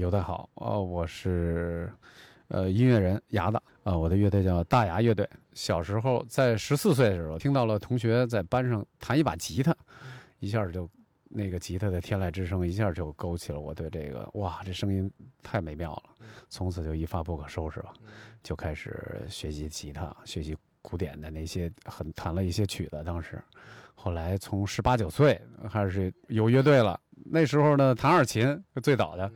有的好哦，我是呃音乐人牙子啊，我的乐队叫大牙乐队。小时候在十四岁的时候，听到了同学在班上弹一把吉他，一下就那个吉他的天籁之声，一下就勾起了我对这个哇，这声音太美妙了，从此就一发不可收拾了，就开始学习吉他，学习古典的那些，很弹了一些曲子。当时，后来从十八九岁开始有乐队了。那时候呢，弹二琴最早的。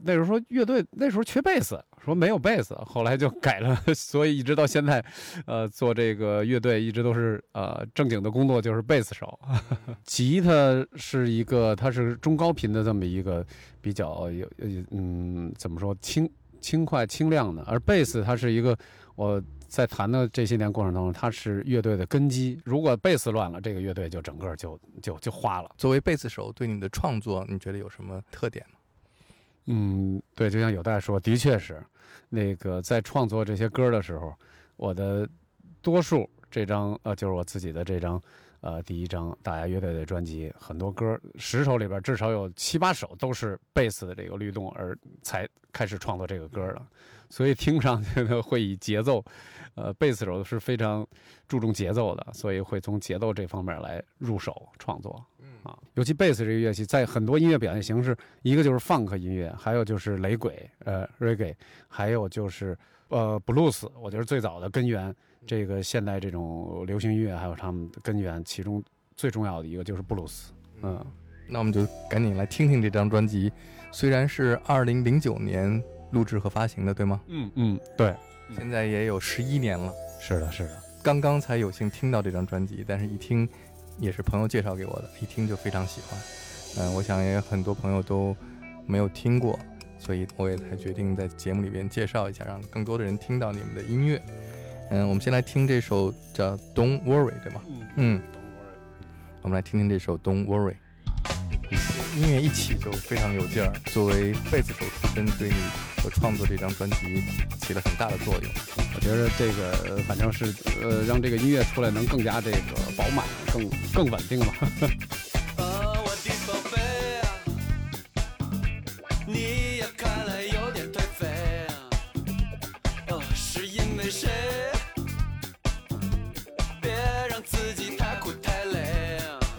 那时候说乐队那时候缺贝斯，说没有贝斯，后来就改了。所以一直到现在，呃，做这个乐队一直都是呃正经的工作就是贝斯手。吉他是一个，它是中高频的这么一个比较有嗯怎么说轻轻快轻亮的，而贝斯它是一个我在弹的这些年过程当中，他是乐队的根基。如果贝斯乱了，这个乐队就整个就就就花了。作为贝斯手，对你的创作，你觉得有什么特点吗？嗯，对，就像有代说，的确是，那个在创作这些歌的时候，我的多数这张呃，就是我自己的这张呃第一张大家乐队的专辑，很多歌十首里边至少有七八首都是贝斯的这个律动而才开始创作这个歌的，所以听上去呢会以节奏，呃，贝斯手是非常注重节奏的，所以会从节奏这方面来入手创作。嗯啊，尤其贝斯这个乐器，在很多音乐表现形式，一个就是 funk 音乐，还有就是雷鬼，呃，reggae，还有就是呃，blues。我觉得最早的根源，这个现代这种流行音乐，还有他们的根源，其中最重要的一个就是布鲁斯。嗯，那我们就赶紧来听听这张专辑，虽然是二零零九年录制和发行的，对吗？嗯嗯，对，现在也有十一年了。是的，是的，刚刚才有幸听到这张专辑，但是一听。也是朋友介绍给我的，一听就非常喜欢。嗯，我想也很多朋友都没有听过，所以我也才决定在节目里边介绍一下，让更多的人听到你们的音乐。嗯，我们先来听这首叫《Don't Worry》，对吗？嗯。我们来听听这首《Don't Worry》。音乐一起就非常有劲儿。作为贝斯手出身，对你所创作这张专辑起了很大的作用。我觉得这个反正是呃，让这个音乐出来能更加这个饱满，更更稳定嘛。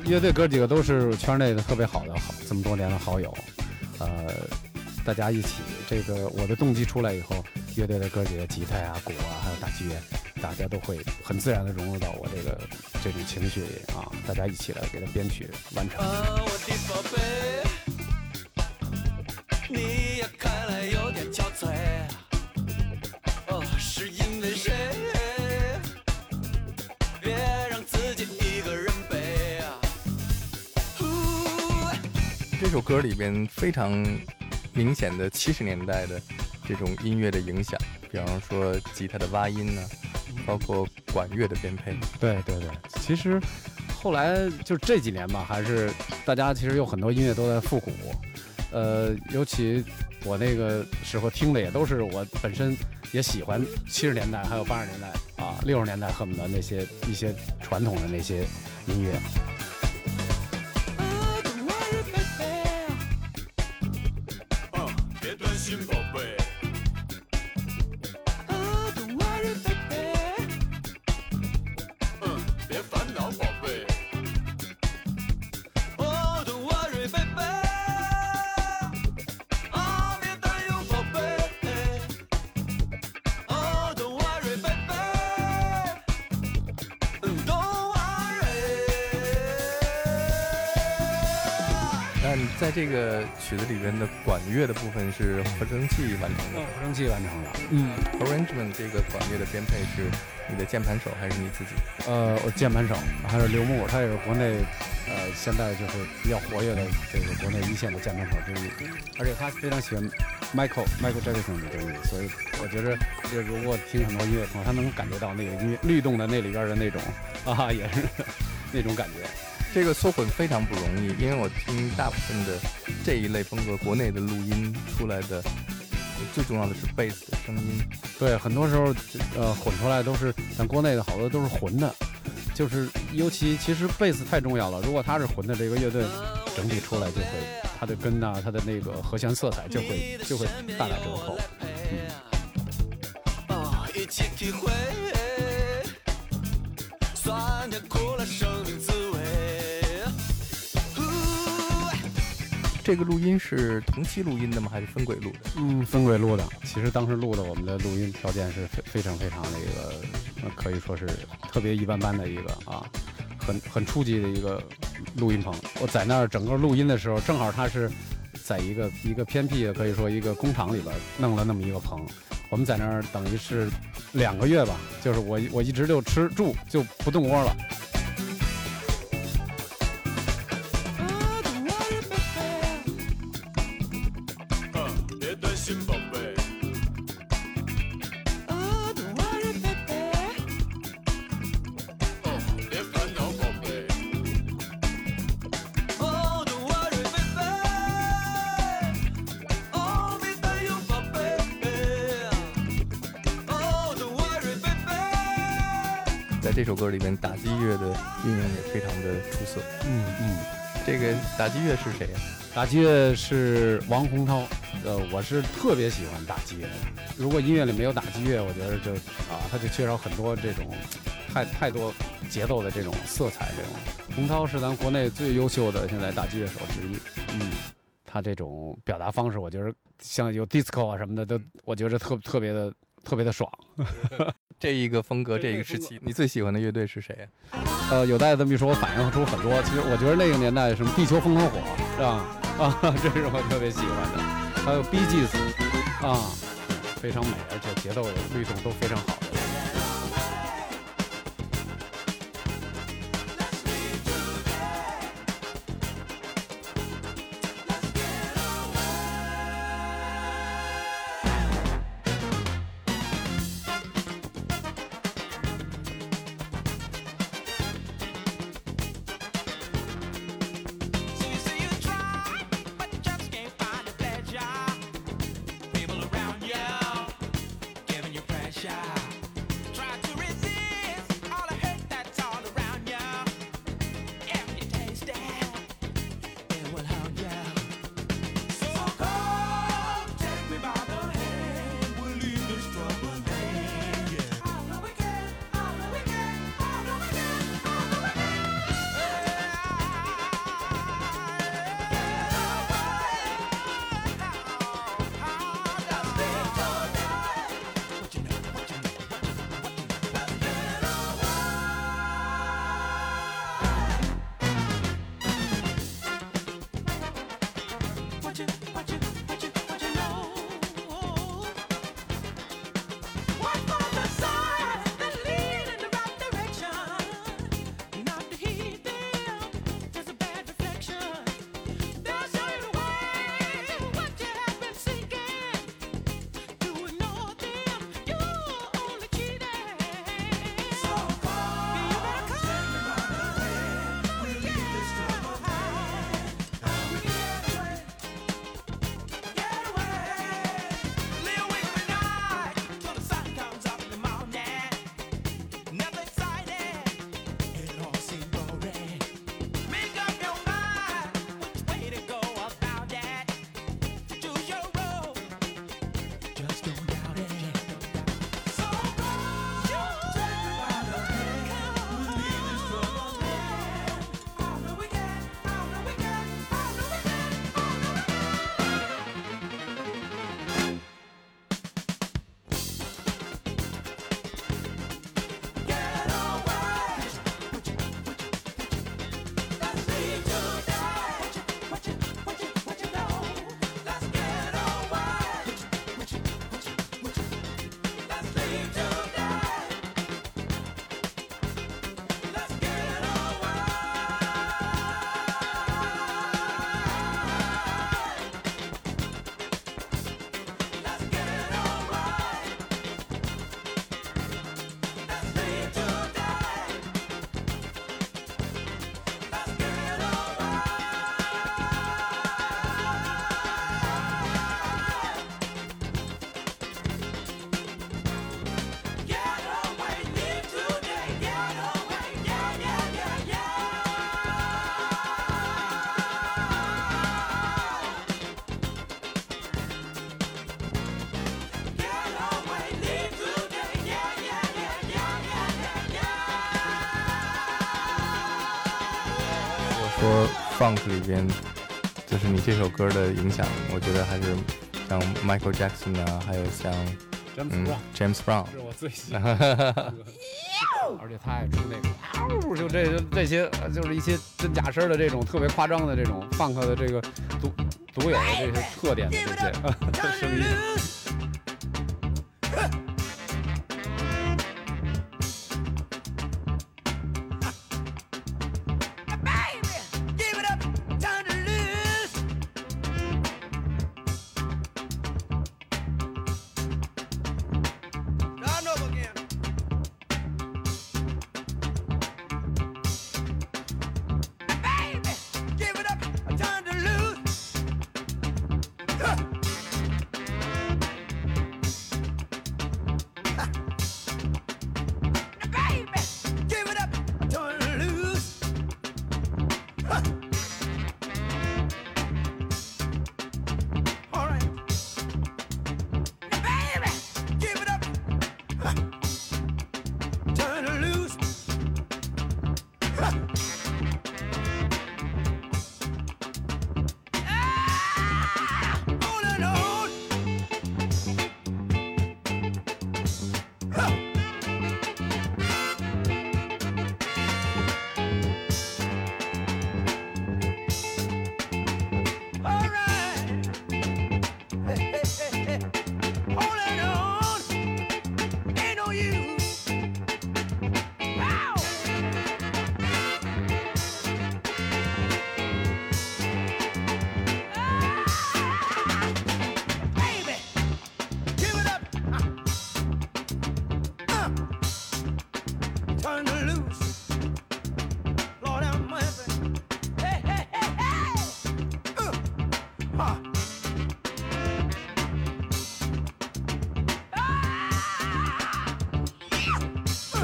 乐队哥几个都是圈内的特别好的好这么多年的好友，呃，大家一起这个我的动机出来以后，乐队的哥几个吉他啊、鼓啊，还有打击乐，大家都会很自然的融入到我这个这种情绪里啊，大家一起来给它编曲完成。你看来有点憔悴，哦，是因为谁？这首歌里边非常明显的七十年代的这种音乐的影响，比方说吉他的挖音呢，包括管乐的编配。对对对，其实后来就这几年吧，还是大家其实有很多音乐都在复古。呃，尤其我那个时候听的也都是我本身也喜欢七十年代还有八十年代啊六十年代恨不得那些一些传统的那些音乐。在这个曲子里边的管乐的部分是合成器完成的，合成器完成的。嗯，arrangement 这个管乐的编配是你的键盘手还是你自己？呃，我键盘手还是刘牧，他也是国内呃现在就是比较活跃的这个国内一线的键盘手之一，而且他非常喜欢 Michael Michael Jackson 的东西，所以我觉得就如果听很多音乐，他能感觉到那个音乐律动的那里边的那种啊，也是那种感觉。这个缩混非常不容易，因为我听大部分的这一类风格国内的录音出来的，最重要的是贝斯的声音。对，很多时候呃混出来都是像国内的好多都是混的，就是尤其其实贝斯太重要了。如果它是混的，这个乐队整体出来就会它的根呐、它的那个和弦色彩就会就会大打折扣。哦，这个录音是同期录音的吗？还是分轨录的？嗯，分轨录的，其实当时录的我们的录音条件是非非常非常那个，可以说是特别一般般的一个啊，很很初级的一个录音棚。我在那儿整个录音的时候，正好他是在一个一个偏僻的，可以说一个工厂里边弄了那么一个棚。我们在那儿等于是两个月吧，就是我我一直就吃住就不动窝了。这首歌里面，打击乐的运用也非常的出色。嗯嗯。这个打击乐是谁呀、打击乐是王洪涛，呃，我是特别喜欢打击乐的。如果音乐里没有打击乐，我觉得就啊，他就缺少很多这种太太多节奏的这种色彩。这种洪涛是咱国内最优秀的现在打击乐手之一。嗯，他这种表达方式，我觉得像有 disco 啊什么的，都我觉得特特别的特别的爽。这一个风格，这一个时期，你最喜欢的乐队是谁、呃，有大家这么一说，我反映出很多。其实我觉得那个年代什么地球风和火是吧？啊，这是我特别喜欢的。还有 Bee Gees 啊，非常美，而且节奏律动都非常好说 funk 里边，就是你这首歌的影响，我觉得还是像 Michael Jackson 啊，还有像 James Brown James Brown，是我最喜欢的。歌，而且他爱出那个，嗷就这这些呃就是一些真假声的这种特别夸张的这种 funk 的这个独独有的这些特点的这些。声音。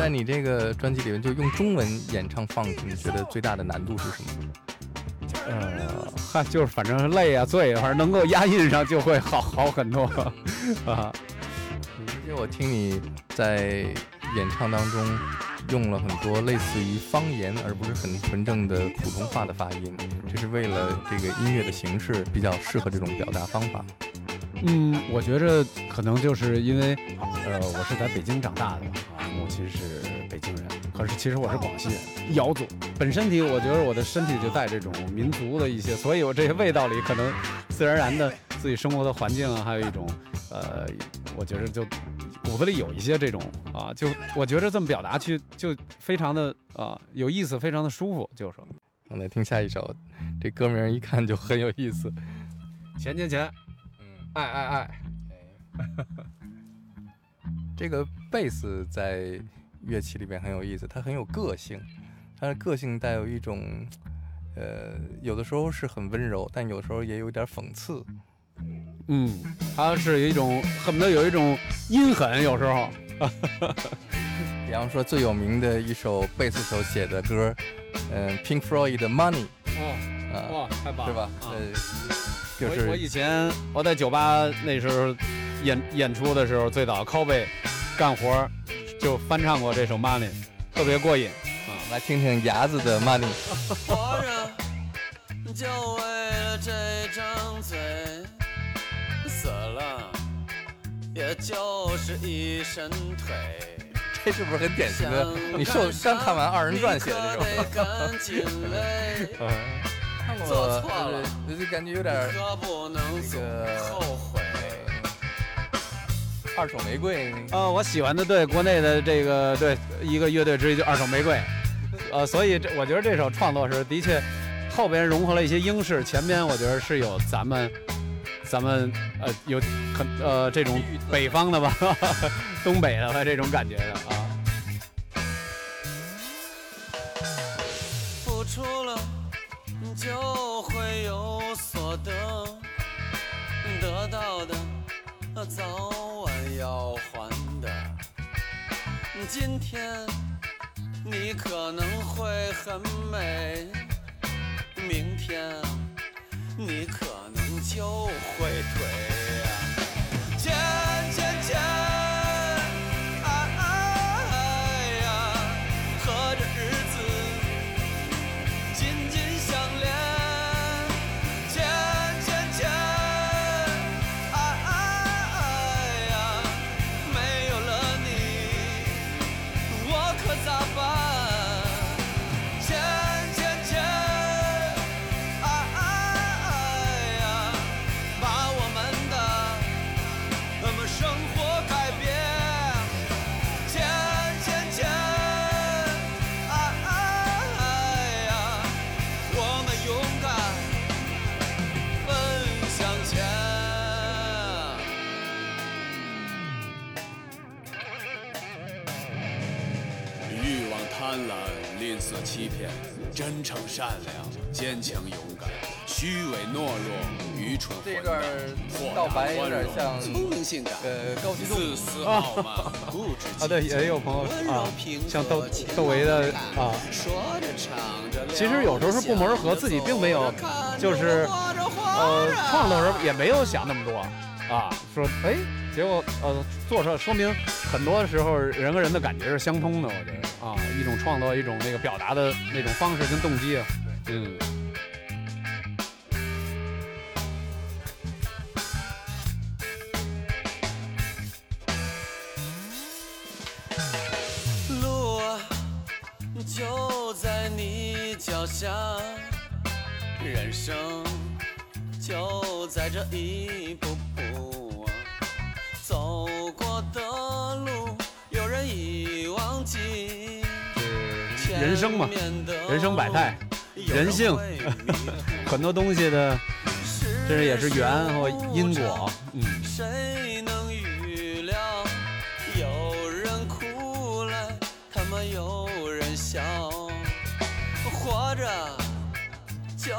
在你这个专辑里面，就用中文演唱 funk，你觉得最大的难度是什么？呃，嗨，就是反正累啊、醉啊，反正能够押韵上就会好好很多啊。而且我听你在演唱当中用了很多类似于方言，而不是很纯正的普通话的发音，这是为了这个音乐的形式比较适合这种表达方法。嗯，我觉着可能就是因为，呃，我是在北京长大的啊，母亲是北京人，可是其实我是广西人，瑶族。本身体我觉得我的身体就带这种民族的一些，所以我这些味道里可能自然而然的自己生活的环境啊，还有一种，呃，我觉得就骨子里有一些这种啊，就我觉着这么表达去就非常的啊有意思，非常的舒服，就是说我们来听下一首，这歌名一看就很有意思。钱钱钱，嗯，爱爱爱，这个贝斯在乐器里边很有意思，它很有个性，它的个性带有一种，呃，有的时候是很温柔，但有时候也有点讽刺。嗯，它是有一种恨不得有一种阴狠，有时候。比方说最有名的一首贝斯手写的歌，嗯、p i n k Floyd 的 Money，哦，啊、哇，太棒了，是吧？啊呃，就是我以前我在酒吧那时候演演出的时候，最早 cowboy 干活儿就翻唱过这首 Money，特别过瘾啊。来听听牙子的 Money。活着就为了这张嘴，死了也就是一身腿。这是不是很典型的？你受刚看完二人转写的这首歌，干净泪，看过做错了呃就感觉有点儿可不能总这个后悔。二手玫瑰。呃，我喜欢的对国内的这个对一个乐队之一就二手玫瑰，呃，所以这我觉得这首创作是的确后边融合了一些英式，前边我觉得是有咱们咱们呃有很呃这种北方的吧，东北的吧这种感觉的啊。付出了就会有所得，得到的早晚要还的。今天你可能会很美，明天你可能就会颓善良、坚强、勇敢，虚伪、懦弱、愚蠢、这一段混蛋，豁达道白有点像聪明、性感，呃高级动自私、傲慢、固执、啊，对，也有朋友啊，像窦窦唯的啊，其实有时候是不谋而合，自己并没有，就是呃创作的时候也没有想那么多啊，说哎，结果呃做出来，说明很多时候人和人的感觉是相通的，我觉得啊，一种创作，一种那个表达的那种方式跟动机啊，嗯。路啊，就在你脚下，人生就在这一步步啊，走过的人生嘛，人生百态，人性 很多东西的，这是也是缘和因果，嗯。笑。活着就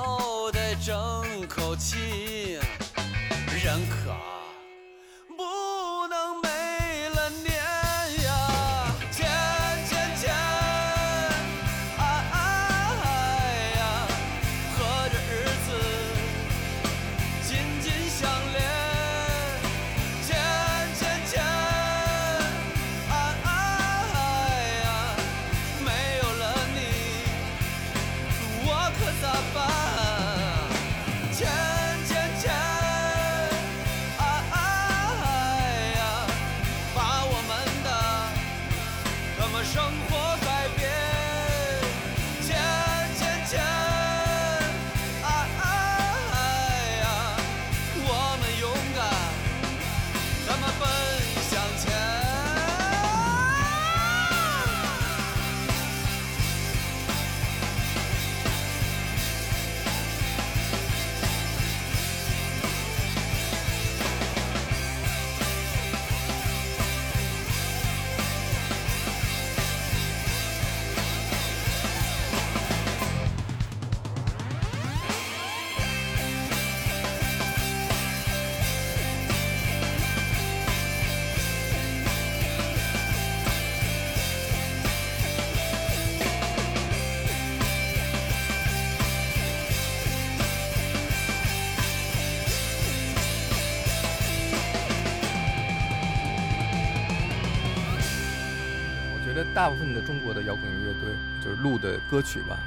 的歌曲吧，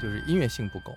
就是音乐性不够，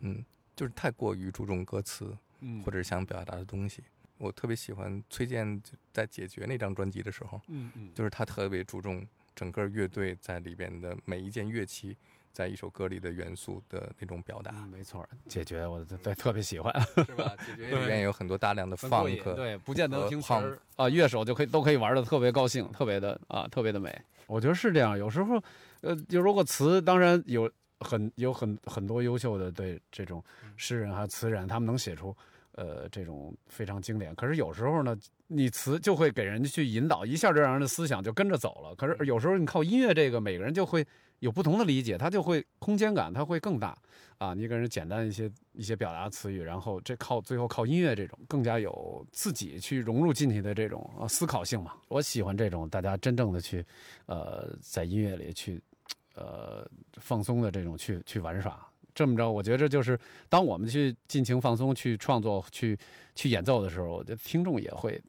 嗯，就是太过于注重歌词嗯。或者想表达的东西。我特别喜欢崔健在《解决》那张专辑的时候，嗯嗯，就是他特别注重整个乐队在里边的每一件乐器在一首歌里的元素的那种表达，嗯没错儿，解决我对对特别喜欢，是吧？解决 里面有很多大量的很过瘾 funk，对，不见得和听词儿 punk 啊，乐手就可以都可以玩的特别高兴，特别的啊，特别的美。我觉得是这样，有时候，呃，就如果词，当然有很有很很多优秀的对这种诗人还有词人，他们能写出呃这种非常经典。可是有时候呢，你词就会给人去引导，一下就让人的思想就跟着走了。可是有时候你靠音乐这个，每个人就会有不同的理解，它就会空间感，它会更大。啊，你给人简单一些一些表达词语，然后这靠最后靠音乐这种更加有自己去融入进去的这种呃思考性嘛。我喜欢这种大家真正的去呃在音乐里去呃放松的这种去去玩耍。这么着，我觉着就是当我们去尽情放松、去创作、去去演奏的时候，我觉得听众也会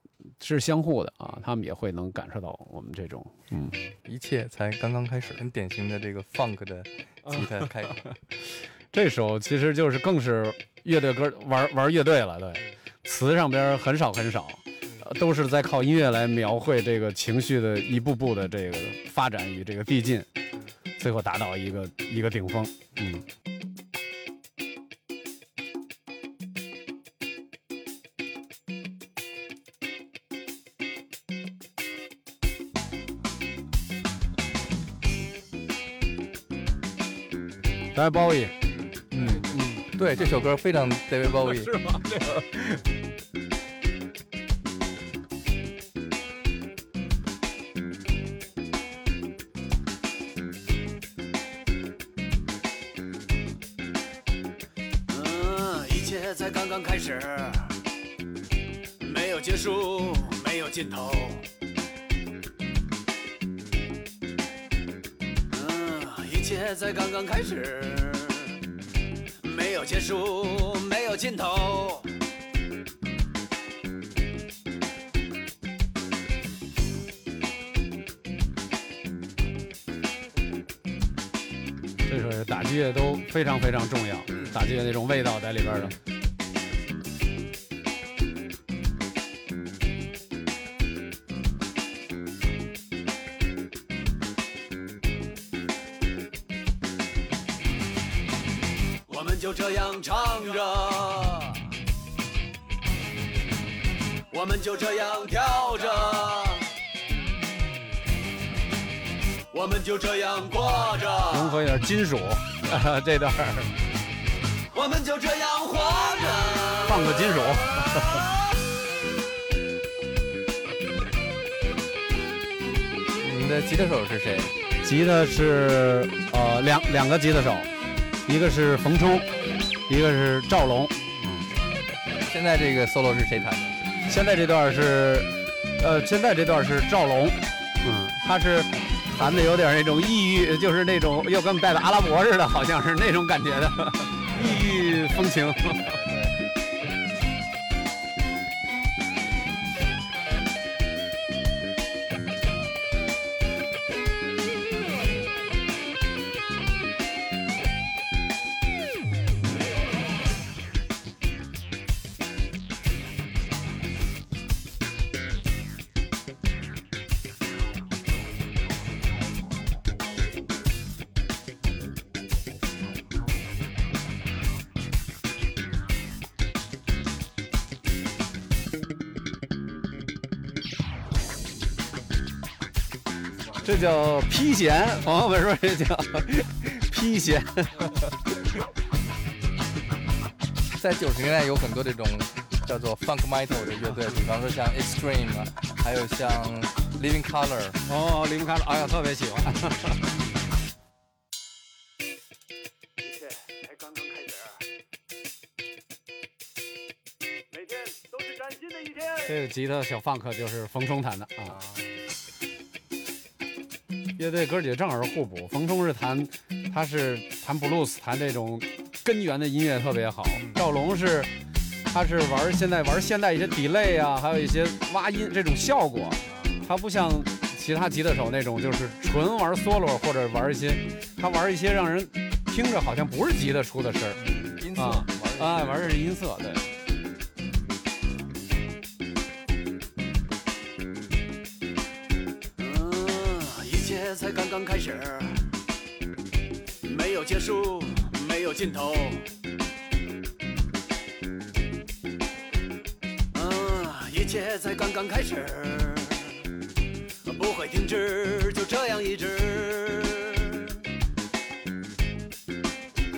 是相互的啊，他们也会能感受到我们这种嗯。一切才刚刚开始，很典型的这个 funk 的 吉他开始。这首其实就是更是乐队歌玩玩乐队了，对，词上边很少很少，呃都是在靠音乐来描绘这个情绪的一步步的这个发展与这个递进，最后达到一个一个顶峰。嗯，daveboy 对这首歌非常 daveboy 是吗？一切才刚刚开始。没有结束没有尽头。才刚刚开始，没有结束，没有尽头。这首打击乐都非常非常重要，打击乐那种味道在里边的。就这样唱着，我们就这样跳着，我们就这样过着，融合一点金属，这段我们就这样活着。放个金属。你的吉他手是谁？吉他是呃两两个吉他手，一个是冯冲，一个是赵龙。嗯现在这个 solo 是谁弹的？现在这段是，呃，现在这段是赵龙，嗯，他是弹的有点那种异域，就是那种又跟带的阿拉伯似的，好像是那种感觉的，异域风情。这叫披弦，朋友们说这叫披弦。在九十年代有很多这种叫做 funk metal 的乐队，比方说像 Extreme 啊，还有像 Living Color。哦，，Living Color，，哎呀，特别喜欢。一切才刚刚开始，每天都是崭新的一天。这个吉他小放克就是冯冲弹的啊。乐队哥几个正好是互补，冯冲是弹，他是弹布鲁斯，弹这种根源的音乐特别好。赵龙是，他是玩现在玩现代一些 delay 啊，还有一些挖音这种效果，他不像其他吉他手那种就是纯玩 solo 或者玩一些，他玩一些让人听着好像不是吉他出的声儿。音色啊，玩的是音色，对。刚开始，没有结束，没有尽头。嗯，一切才刚刚开始，不会停止，就这样一直。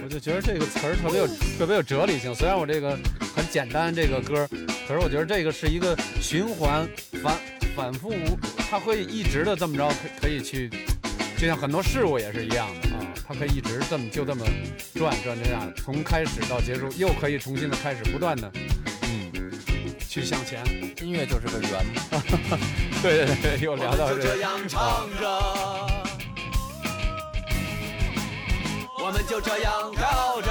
我就觉得这个词儿特别有特别有哲理性。虽然我这个很简单这个歌，可是我觉得这个是一个循环反反复无，它会一直的这么着，可可以去，就像很多事物也是一样的啊，它可以一直这么就这么转转这样，从开始到结束又可以重新的开始，不断的嗯去向前。音乐就是个圆嘛。对对对，又聊到这就这样唱着，我们就这样跳着，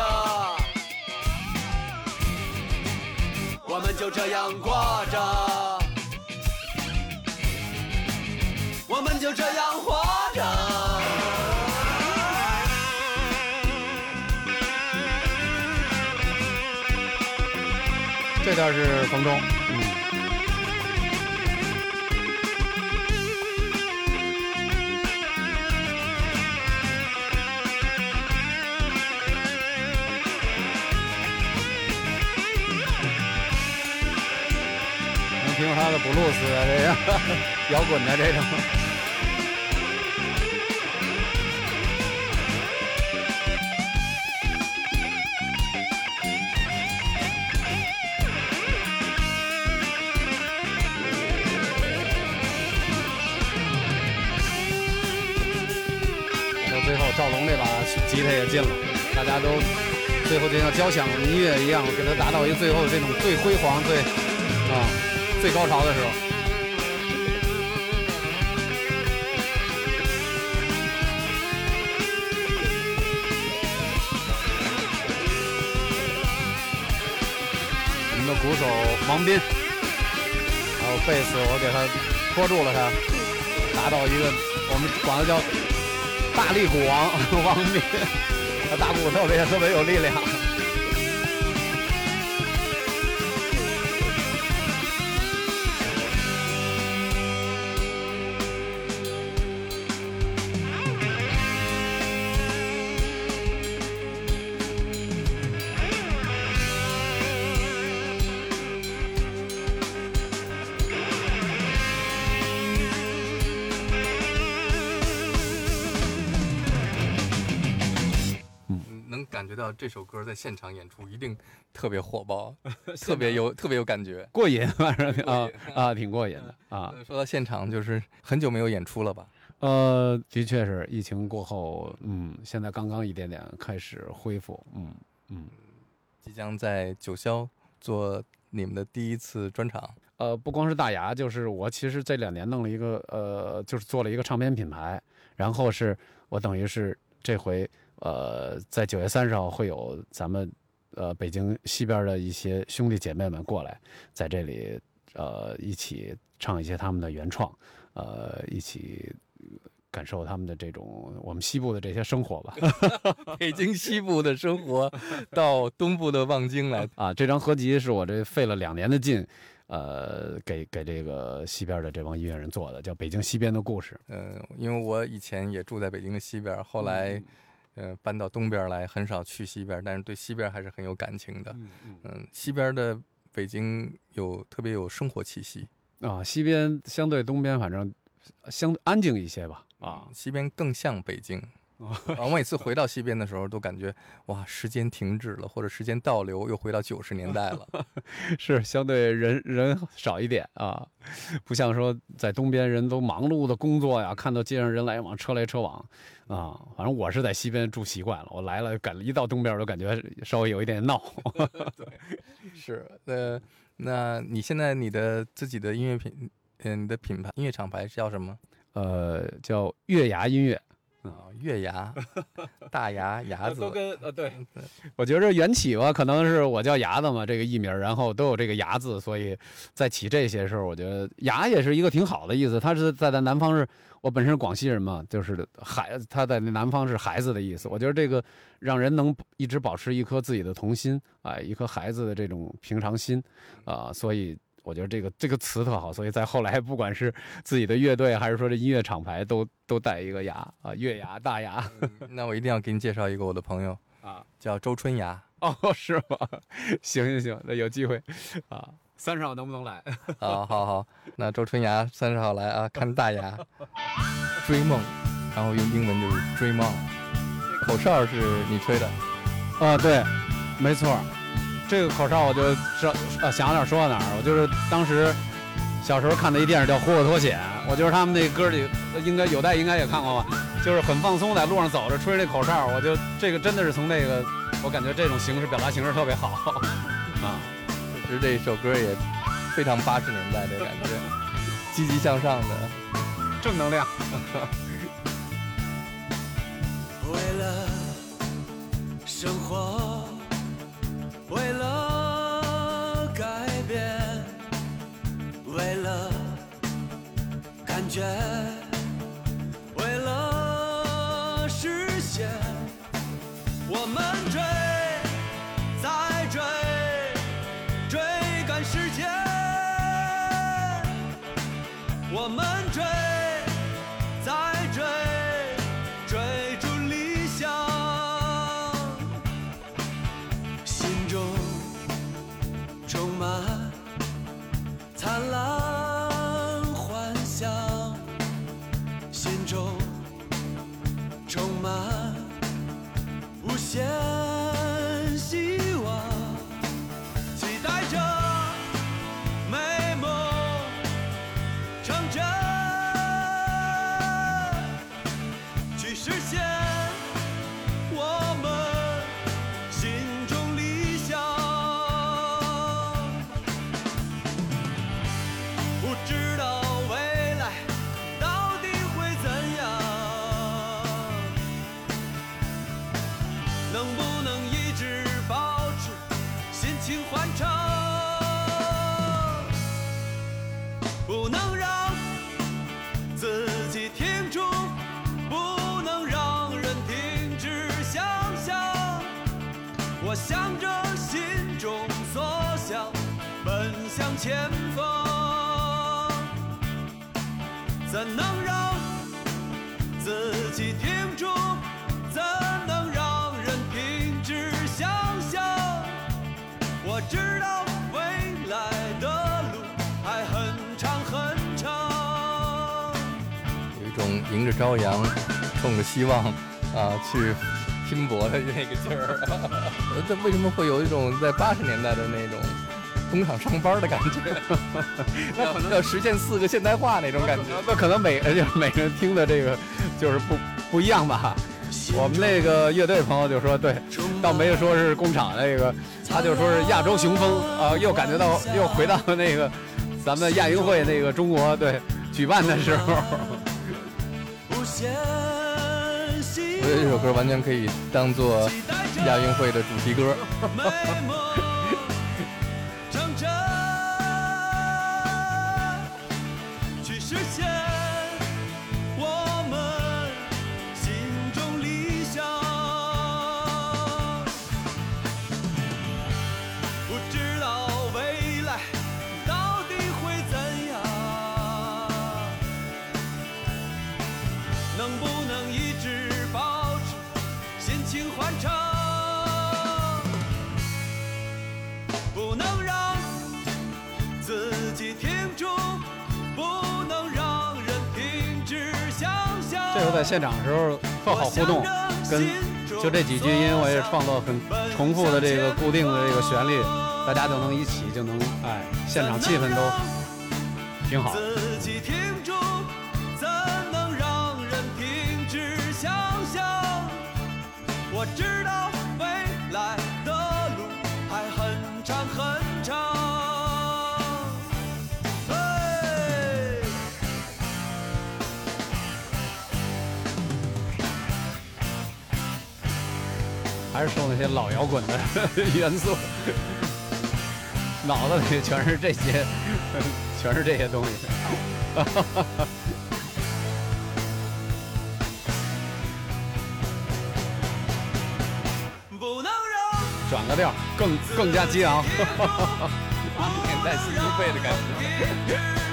我们就这样过着，我们就这样活这段是冯中，嗯。能听他的布鲁斯啊，这个 摇滚的这种。进了，大家都最后就像交响音乐一样，给它达到一个最后这种最辉煌、最啊最高潮的时候。我们的鼓手王斌，还有贝斯，我给他拖住了他，达到一个我们管他叫大力鼓王 王斌，他打鼓特别特别有力量。能感觉到这首歌在现场演出一定特别火爆，特别有特别有感觉。过瘾，反正啊啊，挺过瘾的啊。呃说到现场，就是很久没有演出了吧？呃，的确是疫情过后，嗯，现在刚刚一点点开始恢复，嗯嗯。即将在九霄做你们的第一次专场。呃，不光是大牙，就是我其实这两年弄了一个呃，就是做了一个唱片品牌，然后是我等于是这回呃，在九月三十号会有咱们呃北京西边的一些兄弟姐妹们过来，在这里呃一起唱一些他们的原创，呃一起感受他们的这种我们西部的这些生活吧。北京西部的生活到东部的望京来，啊，这张合集是我这费了两年的劲，呃，给给这个西边的这帮音乐人做的，叫《北京西边的故事》。嗯、因为我以前也住在北京的西边，后来，呃，搬到东边来，很少去西边，但是对西边还是很有感情的。嗯西边的北京有特别有生活气息，啊，西边相对东边反正相安静一些吧。啊，西边更像北京。啊，我每次回到西边的时候，都感觉哇，时间停止了，或者时间倒流，又回到九十年代了。是相对人人少一点啊，不像说在东边人都忙碌的工作呀，看到街上人来往，车来车往啊。反正我是在西边住习惯了，我来了感一到东边我就感觉稍微有一点闹。对是，呃，那你现在你的自己的音乐品，嗯、你的品牌音乐厂牌是叫什么？呃，叫月牙音乐。啊，月牙、大牙、牙子都，跟呃对，我觉着缘起吧，可能是我叫牙子嘛，这个艺名，然后都有这个牙字，所以在起这些时候，我觉得牙也是一个挺好的意思。它是在咱南方是，我本身是广西人嘛，就是孩，他在南方是孩子的意思。我觉得这个让人能一直保持一颗自己的童心，哎，一颗孩子的这种平常心，啊、所以。我觉得这个这个词特好，所以在后来，不管是自己的乐队，还是说这音乐厂牌，都都带一个牙啊，月牙、大牙那我一定要给你介绍一个我的朋友，啊。叫周春芽。哦，是吗？行行行，那有机会啊，三十号能不能来？好好好，那周春芽三十号来啊，看大牙，追梦，然后用英文就是 dream on。口哨是你吹的，啊，对，没错儿，这个口哨我就知道，呃，想到哪儿说到哪儿。我就是当时小时候看的一电影叫《火火脱险》，我觉得他们那歌里应该有代应该也看过吧，就是很放松，在路上走着吹这口哨，我就这个真的是从那个，我感觉这种形式表达形式特别好啊。其实这首歌也非常八十年代的感觉，积极向上的。正能量。为了生活，为了改变，为了感觉，为了实现，我们追，朝阳，冲着希望啊去拼搏的那个劲儿。呃 这为什么会有一种在八十年代的那种工厂上班的感觉？那可能要实现四个现代化那种感觉。那可能每个就是每个人听的这个就是不不一样吧。我们那个乐队朋友就说，对，倒没有说是工厂那个，他就说是亚洲雄风啊、又感觉到又回到那个咱们亚运会那个中国对举办的时候。得这首歌完全可以当做亚运会的主题歌。在现场的时候特好互动，跟就这几句音我也创作很重复的这个固定的这个旋律，大家就能一起就能哎，现场气氛都挺好。还是受那些老摇滚的 元素，脑子里全是这些，全是这些东西。不能让转个调，更更加激昂。八十年代新一辈的感觉。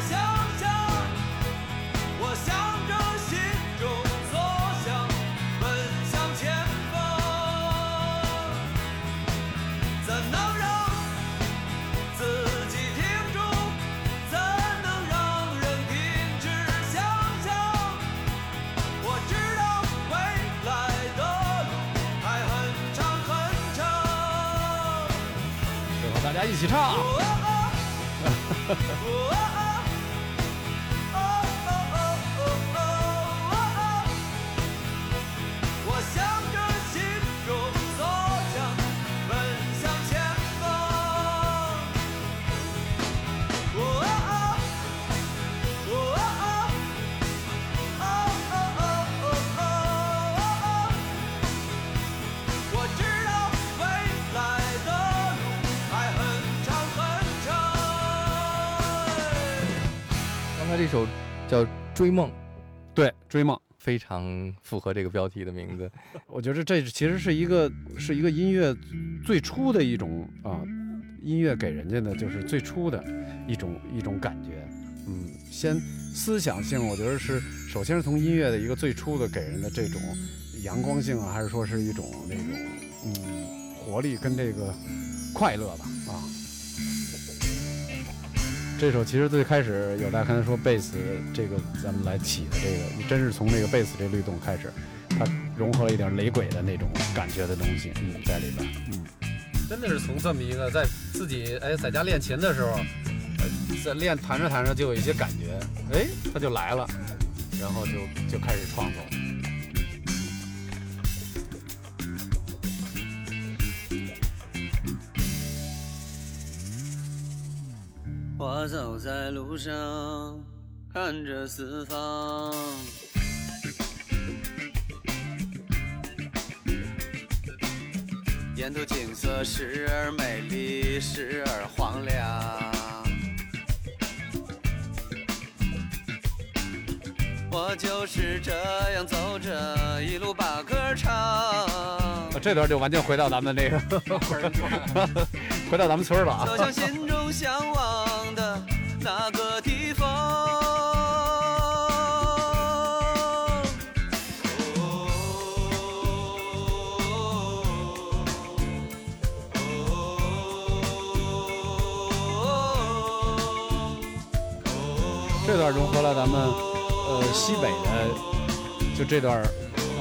追梦》，对，追梦。非常符合这个标题的名字。我觉得这其实是一个是一个音乐最初的一种啊，音乐给人家的就是最初的一种一种感觉。嗯，先思想性，我觉得是首先是从音乐的一个最初的给人的这种阳光性啊，还是说是一种那种嗯活力跟这个快乐吧啊。这首其实最开始有大刚才说贝斯这个咱们来起的这个，真是从这个贝斯这律动开始，它融合了一点雷鬼的那种感觉的东西，嗯，在里边，嗯，真的是从这么一个在自己哎在家练琴的时候，呃，在练弹着弹着就有一些感觉，哎，它就来了，然后就就开始创作。我走在路上，看着四方。沿途景色时而美丽，时而荒凉。我就是这样走着，一路把歌唱。啊这段就完全回到咱们那个，回到咱们村儿了啊。走向心中向往的那个地方。这段融合了咱们呃西北的，就这段儿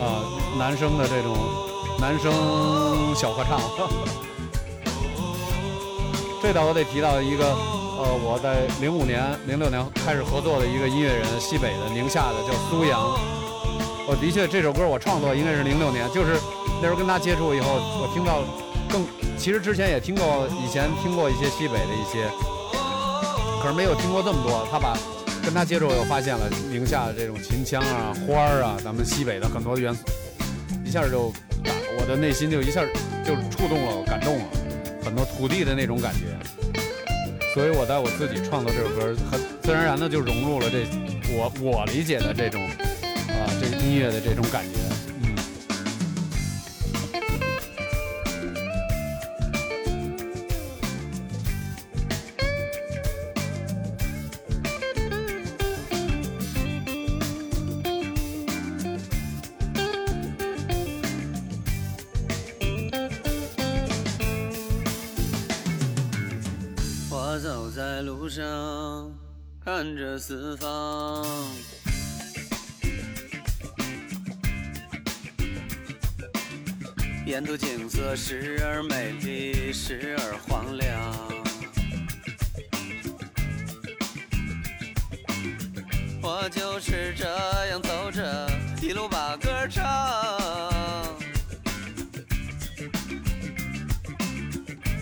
啊、男生的这种男生小合唱。这倒我得提到一个呃，我在零五年、零六年开始合作的一个音乐人，西北的宁夏的叫苏阳。我的确这首歌我创作应该是零六年，就是那时候跟他接触以后，我听到更，其实之前也听过，以前听过一些西北的一些，可是没有听过这么多。他把跟他接触，我又发现了宁夏的这种秦腔啊、花儿啊，咱们西北的很多元素，一下就打我的内心就一下就触动了，感动了，很多土地的那种感觉。所以我在我自己创作这首歌，很自然而然的就融入了这我我理解的这种啊、这个音乐的这种感觉。四方。沿途景色时而美丽，时而荒凉。我就是这样走着，一路把歌唱。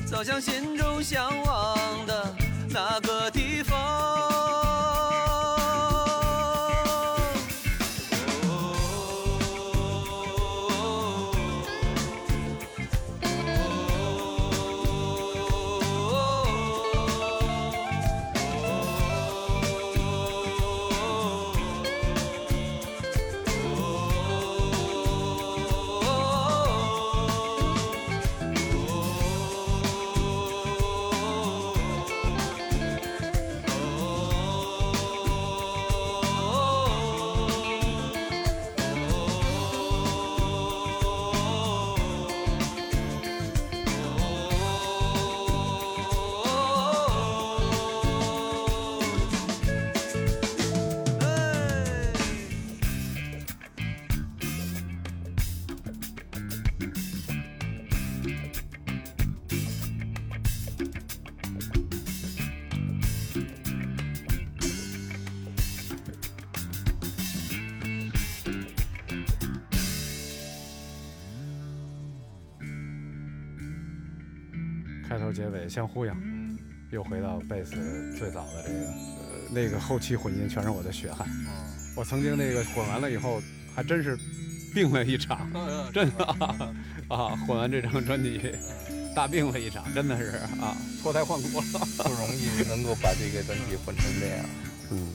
走向心中向往的那个地方。相呼应，又回到贝斯最早的这个，呃，那个后期混音全是我的血汗。我曾经那个混完了以后，还真是病了一场，真的啊啊！混完这张专辑，大病了一场，真的是啊，脱胎换骨了。不容易 能够把这个专辑混成这样。嗯，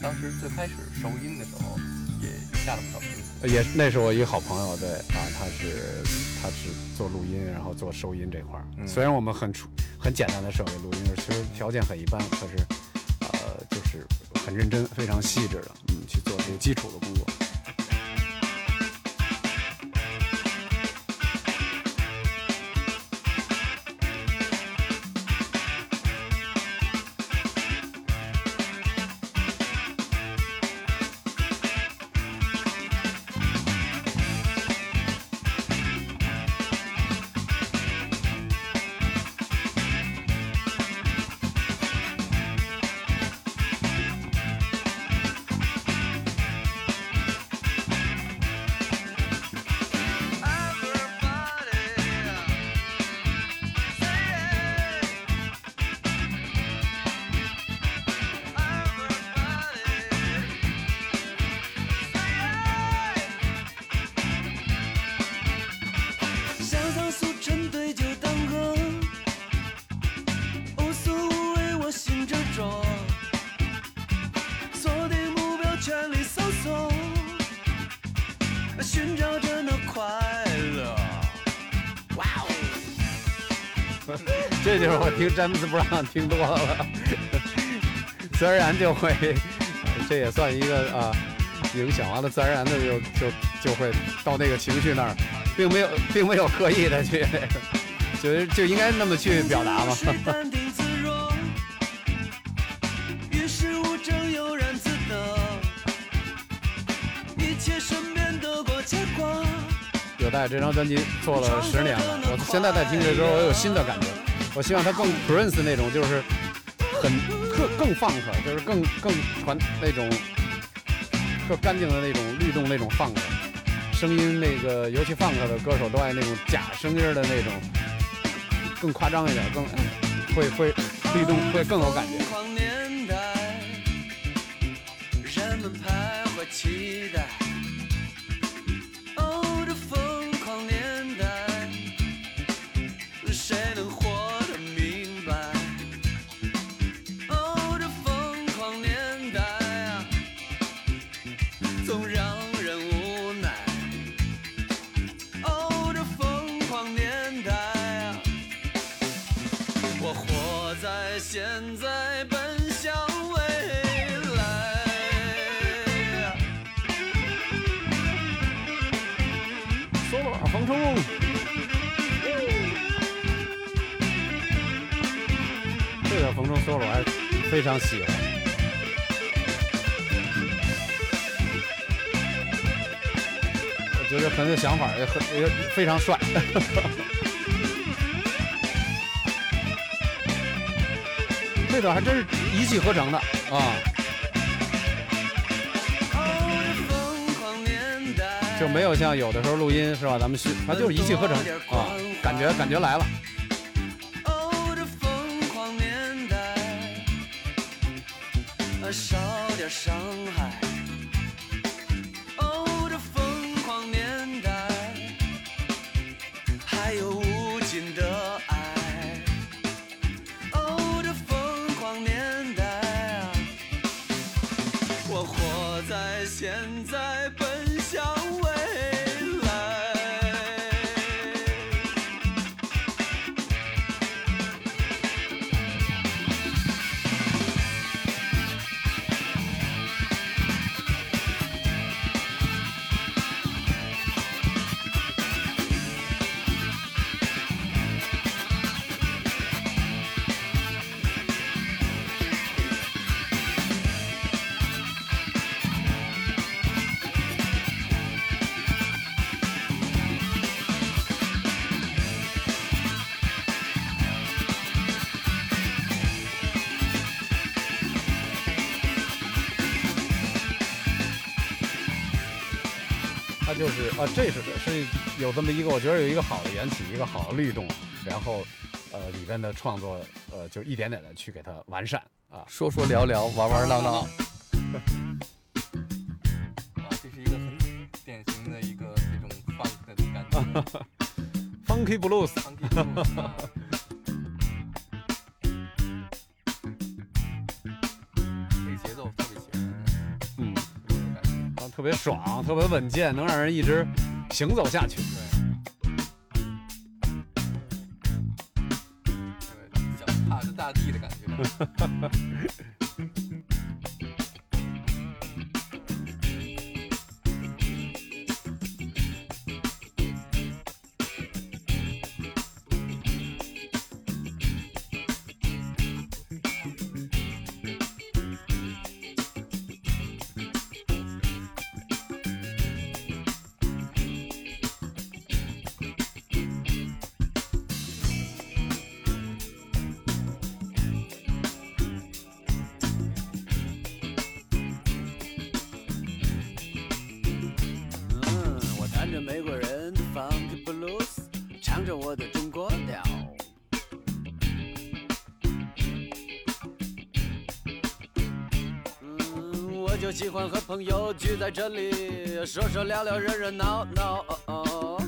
当时最开始收音的时候也下了不少功夫。也是那是我一个好朋友，对啊，他是他是做录音，然后做收音这块儿。嗯虽然我们很初很简单的设备录音，其实条件很一般，可是呃，就是很认真、非常细致的，嗯，去做这个基础的工作。这就是我听詹姆斯布朗听多了，自然而然就会，这也算一个啊影响，完了自然而然的就就就会到那个情绪那儿，并没有并没有刻意的去，就就应该那么去表达嘛。有带这张专辑做了十年了，我现在在听的时候，我有新的感觉。我希望他更 Prince 那种，就是很特更 funk，就是更更传那种更干净的那种律动那种 funk，声音那个尤其 funk 的歌手都爱那种假声音的那种，更夸张一点，更会会律动会更有感觉。人们徘徊期待。这个冯冲 solo 还非常喜欢。我觉得很有想法，也很也非常帅。这段还真是一气呵成的啊，就没有像有的时候录音是吧？咱们是它就是一气呵成啊，感觉感觉来了。就是啊，这是是有这么一个，我觉得有一个好的缘起，一个好的律动，然后呃里边的创作呃就一点点的去给它完善啊。说说聊聊，玩玩闹闹。哇，这是一个很典型的一个这种 funk 的感觉 Funky Blues，特别爽，特别稳健，能让人一直行走下去。聚在这里，说说聊聊，热热闹闹。哦哦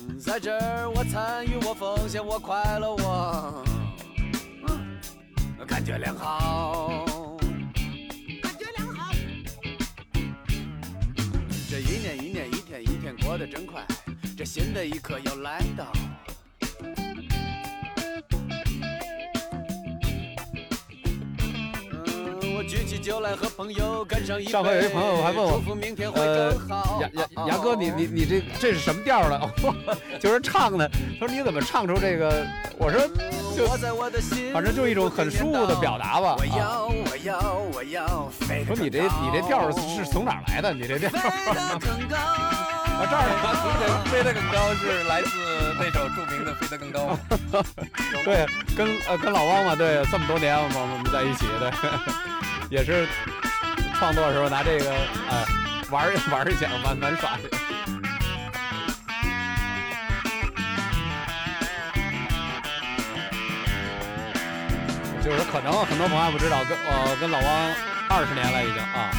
嗯在这儿，我参与，我奉献，我快乐，我嗯感觉良好。感觉良好。这一年一年，一天一天过得真快。这这新的一刻又来到。上一杯。上回有一朋友还问我祝福明天会呃更好。牙牙牙哥，你你你这这是什么调儿的？就是唱的。他说你怎么唱出这个？我说就反正就一种很舒服的表达吧。我啊，要，我要，我要飞说你这你这调儿是从哪来的？你这调儿飞得更高。啊这儿这 飞得更高是来自那首著名的《飞得更高》。对，跟呃跟老汪嘛，对，这么多年我们我们在一起，对，也是创作的时候拿这个哎玩儿 玩一下，玩玩耍去。就是可能很多朋友不知道，跟呃跟老汪二十年了已经啊，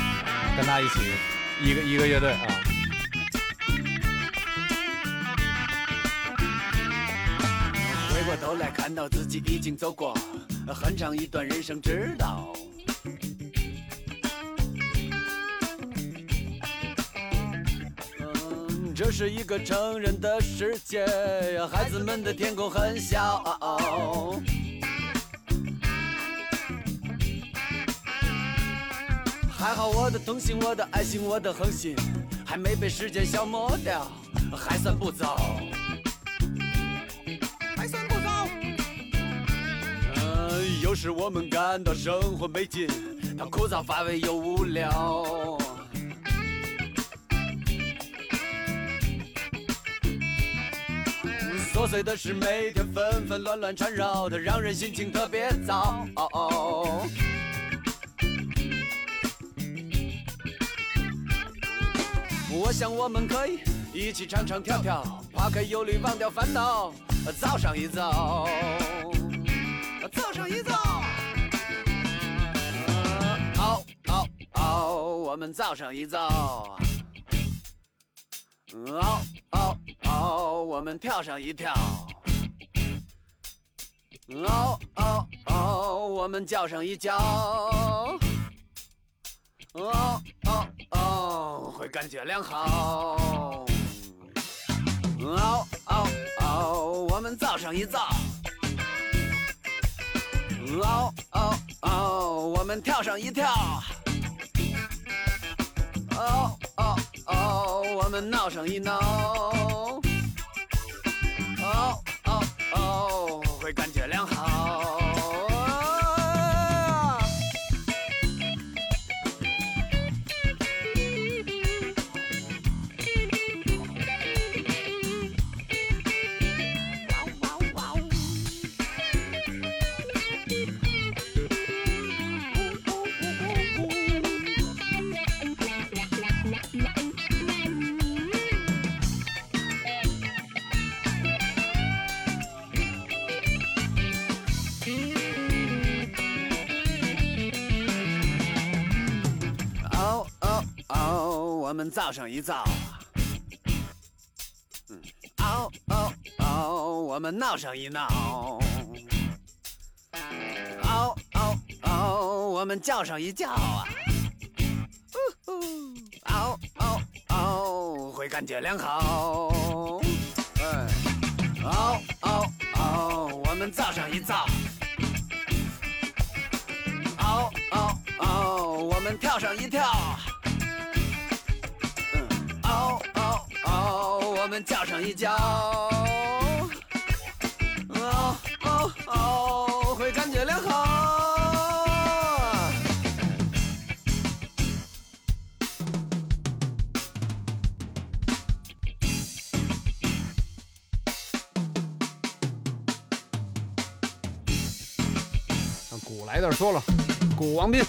跟他一起一个一个乐队啊。回过头来看到自己已经走过很长一段人生之道。这是一个成人的世界，孩子们的天空很小。还好我的童心，我的爱心，我的恒心，还没被时间消磨掉，还算不糟。还算不糟。有时我们感到生活没劲，它枯燥乏味又无聊。琐碎的事每天纷纷乱乱缠绕，它让人心情特别糟。我想我们可以一起唱唱跳跳，抛开忧虑，忘掉烦恼，造上一造，造上一造。哦哦哦，我们造上一造。哦哦哦，我们跳上一跳。哦哦哦，我们叫上一叫。哦哦哦，会感觉良好。哦哦哦，我们造上一造。哦哦哦，我们跳上一跳。哦哦，我们闹上一闹。哦哦哦，会感觉良好。我们造上一造。嗯，哦哦哦，我们闹上一闹。哦哦哦，我们叫上一叫啊。呜呼哦哦哦，会感觉良好。哎，哦哦哦，我们造上一造。哦哦哦，我们跳上一跳。我们叫上一叫。哦哦哦，会感觉良好。让鼓来点说了，鼓王斌。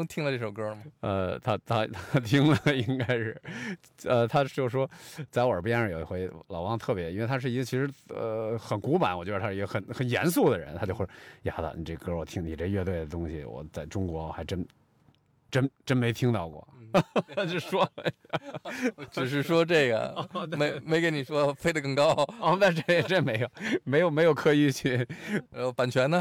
峰听了这首歌吗？呃，他他他听了应该是，呃，他就说，在我耳边上有一回，老王特别，因为他是一个其实呃很古板，我觉得他是一个很很严肃的人，他就会说，丫的，你这歌我听你这乐队的东西，我在中国还真真真没听到过。就说只是说这个，没没跟你说飞得更高，哦，那这这没有，没有没有刻意去。呃版权呢？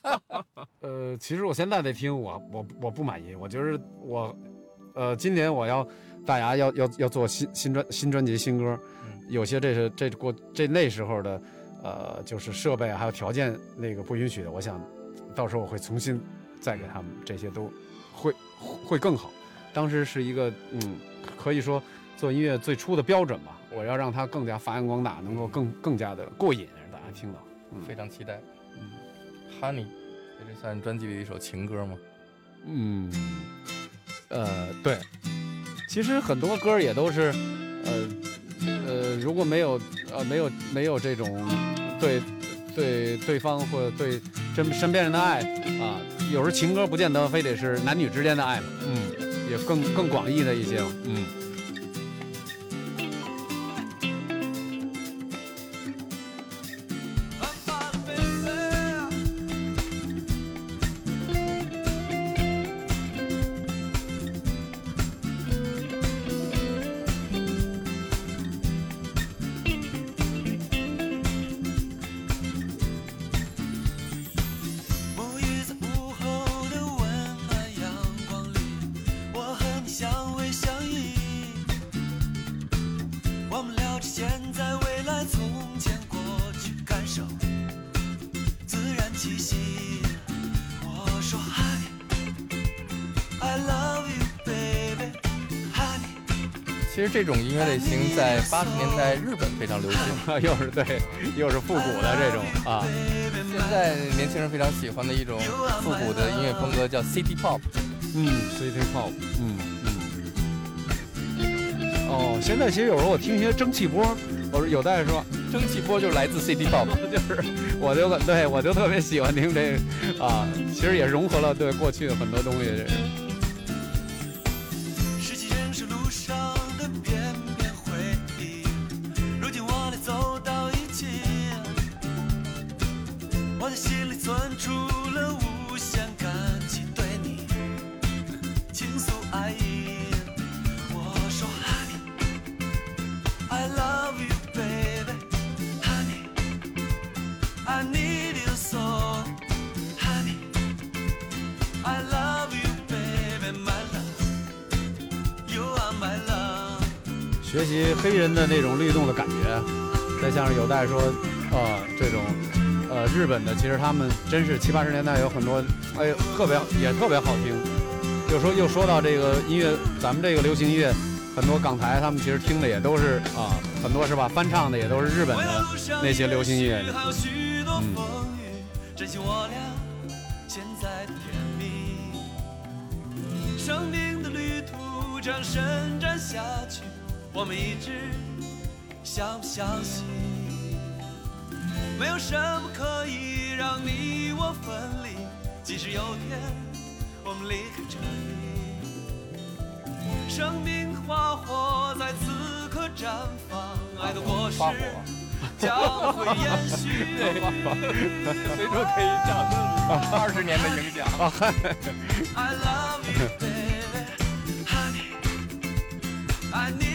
呃，其实我现在在听，我我我不满意，我觉得我，呃，今年我要大牙要要要做新新专新专辑新歌，嗯有些这是这过这那时候的，呃，就是设备还有条件那个不允许的，我想到时候我会重新再给他们这些都会会更好。当时是一个嗯，可以说做音乐最初的标准吧，我要让它更加发扬光大，能够更更加的过瘾，让大家听到。嗯非常期待。嗯，Honey，这算专辑里的一首情歌吗？嗯，呃，对，其实很多歌也都是，呃呃，如果没有呃没有没有这种对对对方或者对身身边人的爱啊，有时候情歌不见得非得是男女之间的爱嘛，嗯，也更更广义的一些嘛，嗯。这种音乐类型在八十年代日本非常流行，又是对，又是复古的这种啊，现在年轻人非常喜欢的一种复古的音乐风格叫 City Pop。嗯，City Pop，嗯嗯。哦，现在其实有时候我听一些蒸汽波，我说有在说，蒸汽波就是来自 City Pop。就是我就对我就特别喜欢听这个啊，其实也融合了对过去的很多东西。学习黑人的那种律动的感觉，再像是有待说，呃，这种呃日本的，其实他们真是七八十年代有很多，哎，特别也特别好听。又说又说到这个音乐，咱们这个流行音乐，很多港台他们其实听的也都是啊，很多是吧，翻唱的也都是日本的那些流行音乐。还有许多风雨，珍惜我俩现在的甜蜜。生命的旅途这样伸展下去，我们一直相不相信？没有什么可以让你我分离，即使有天我们离开这里。生命花火在此刻绽放，爱的果实花 火将会延续。所以说可以讲二十年的影响。I love you, baby, honey. I need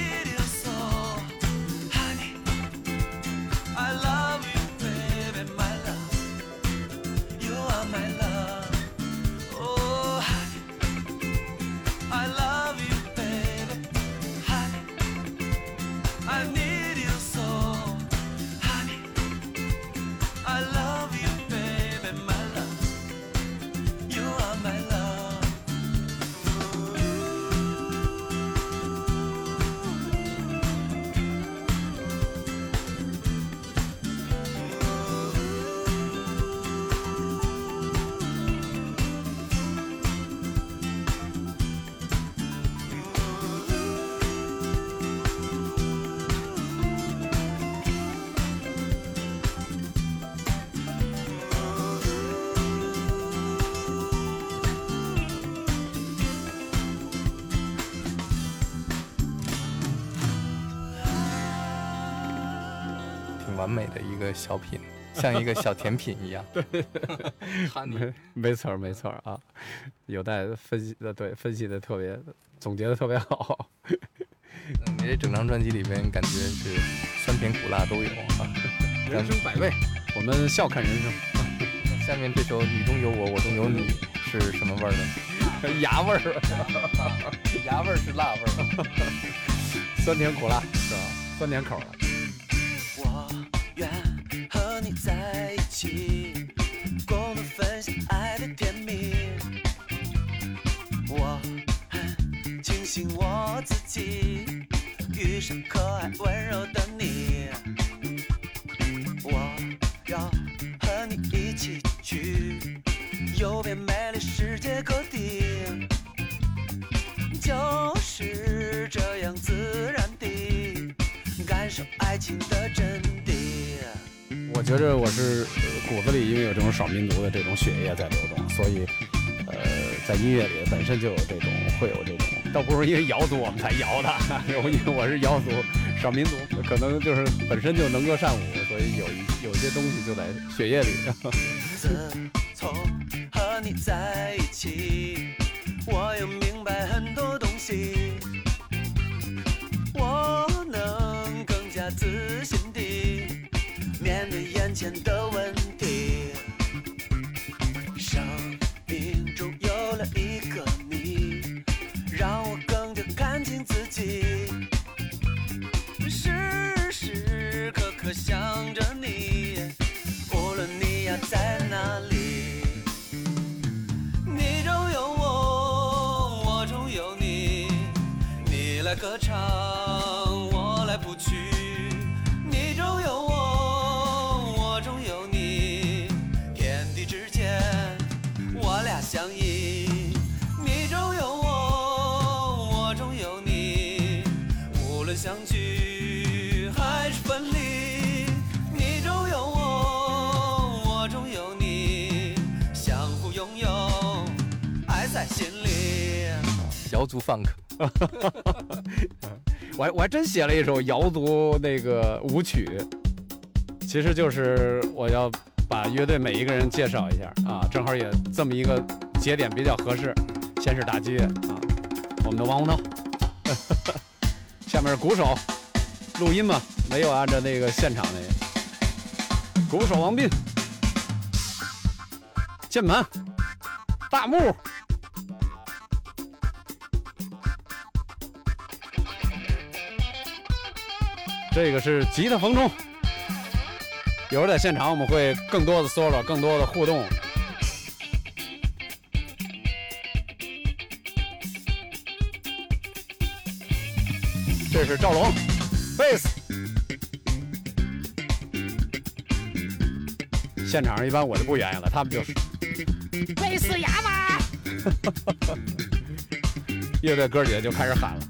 完美的一个小品。像一个小甜品一样。对，哈尼，没错儿没错儿啊，有待分析的，对，分析的特别，总结的特别好。嗯你这整张专辑里边感觉是酸甜苦辣都有啊。人生百味，我们笑看人生，下面这首《你中有我，我中有你》是什么味儿的？牙味儿，牙味儿是辣味儿。酸甜苦辣是吧？酸甜口儿的。愿和你在一起，共同分享爱的甜蜜。我很庆幸我自己遇上可爱温柔的你。我要和你一起去游遍美丽世界各地，就是这样自然地感受爱情的真谛。我觉着我是骨子里因为有这种少民族的这种血液在流动，所以呃在音乐里本身就有这种会有这种，倒不是因为瑶族我们才摇的，因为我是瑶族少民族，可能就是本身就能歌善舞，所以有一有些东西就在血液里。自从和你在一起，我又明白很多东西，我能更加自信。浅的吻。瑶族 funk，我还我还真写了一首瑶族那个舞曲，其实就是我要把乐队每一个人介绍一下啊，正好也这么一个节点比较合适。先是打击啊，我们的王洪涛，下面是鼓手，录音嘛，没有按照那个现场那个，鼓手王斌，键盘大木。这个是吉他冯冲，一会儿在现场我们会更多的 solo，更多的互动。这是赵龙，贝斯。现场上一般我就不原因了，他们就是贝斯哑巴。乐队哥几个就开始喊了。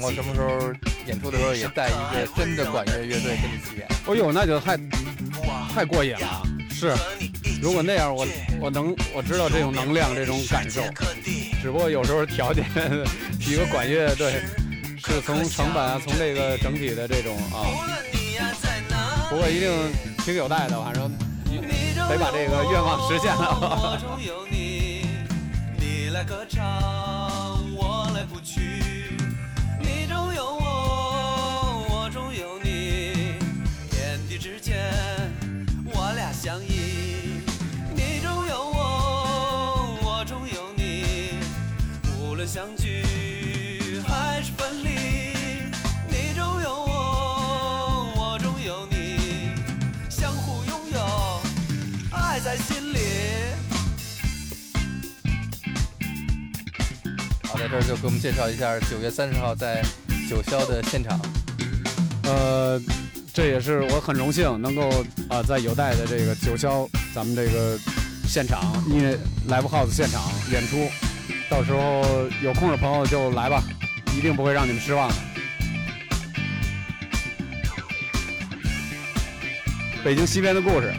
想过什么时候演出的时候也带一个真的管乐乐队跟你一起演？哎呦，那就太太过瘾了。是，如果那样我我能我知道这种能量这种感受，只不过有时候条件一个管乐队是从成本啊，从这个整体的这种啊，不过一定挺有待的，反正得把这个愿望实现了。相依。你中有我，我中有你，无论相聚还是分离。你中有我，我中有你，相互拥有。爱在心里。好，在这儿就给我们介绍一下九月三十号在九霄的现场。呃，这也是我很荣幸能够啊、在有待的这个九霄咱们这个现场音乐 live house 现场演出，到时候有空的朋友就来吧，一定不会让你们失望的。北京西边的故事，